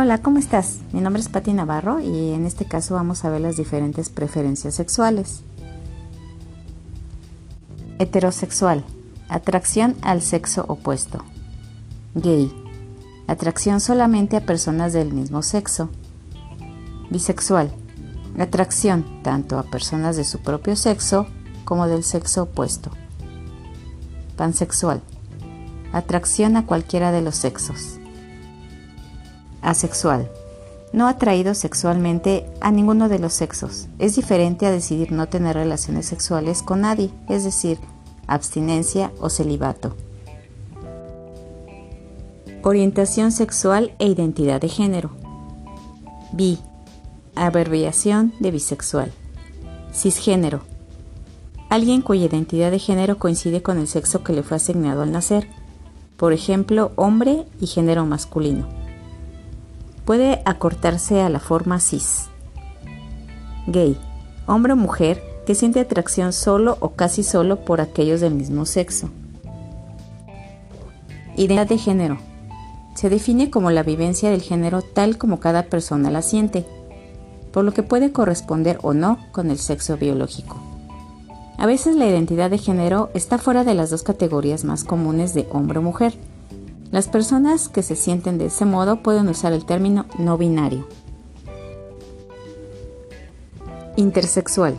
Hola, ¿cómo estás? Mi nombre es Patti Navarro y en este caso vamos a ver las diferentes preferencias sexuales. Heterosexual. Atracción al sexo opuesto. Gay. Atracción solamente a personas del mismo sexo. Bisexual. Atracción tanto a personas de su propio sexo como del sexo opuesto. Pansexual. Atracción a cualquiera de los sexos. Asexual. No atraído sexualmente a ninguno de los sexos. Es diferente a decidir no tener relaciones sexuales con nadie, es decir, abstinencia o celibato. Orientación sexual e identidad de género. Bi. Abreviación de bisexual. Cisgénero. Alguien cuya identidad de género coincide con el sexo que le fue asignado al nacer. Por ejemplo, hombre y género masculino puede acortarse a la forma cis. Gay, hombre o mujer que siente atracción solo o casi solo por aquellos del mismo sexo. Identidad de género. Se define como la vivencia del género tal como cada persona la siente, por lo que puede corresponder o no con el sexo biológico. A veces la identidad de género está fuera de las dos categorías más comunes de hombre o mujer, las personas que se sienten de ese modo pueden usar el término no binario. Intersexual.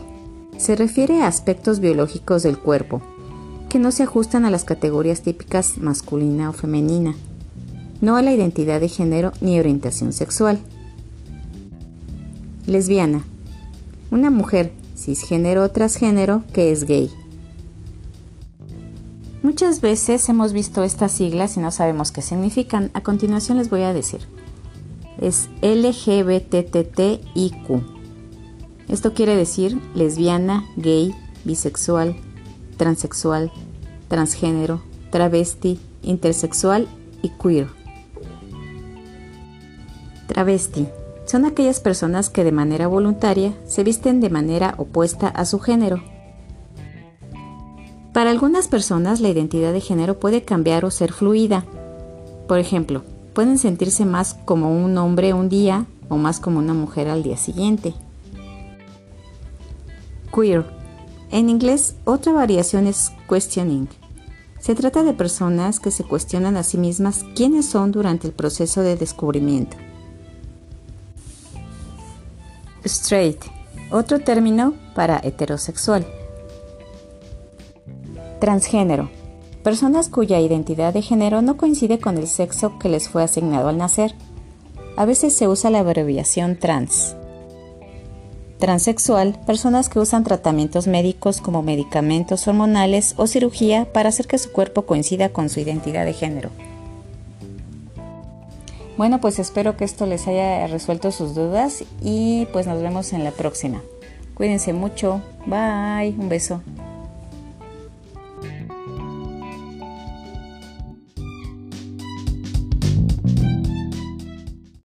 Se refiere a aspectos biológicos del cuerpo que no se ajustan a las categorías típicas masculina o femenina, no a la identidad de género ni orientación sexual. Lesbiana. Una mujer cisgénero o transgénero que es gay. Muchas veces hemos visto estas siglas y no sabemos qué significan. A continuación les voy a decir. Es LGBTTIQ. Esto quiere decir lesbiana, gay, bisexual, transexual, transgénero, travesti, intersexual y queer. Travesti. Son aquellas personas que de manera voluntaria se visten de manera opuesta a su género para algunas personas la identidad de género puede cambiar o ser fluida. Por ejemplo, pueden sentirse más como un hombre un día o más como una mujer al día siguiente. Queer. En inglés, otra variación es questioning. Se trata de personas que se cuestionan a sí mismas quiénes son durante el proceso de descubrimiento. Straight. Otro término para heterosexual. Transgénero. Personas cuya identidad de género no coincide con el sexo que les fue asignado al nacer. A veces se usa la abreviación trans. Transexual, personas que usan tratamientos médicos como medicamentos hormonales o cirugía para hacer que su cuerpo coincida con su identidad de género. Bueno, pues espero que esto les haya resuelto sus dudas y pues nos vemos en la próxima. Cuídense mucho. Bye. Un beso.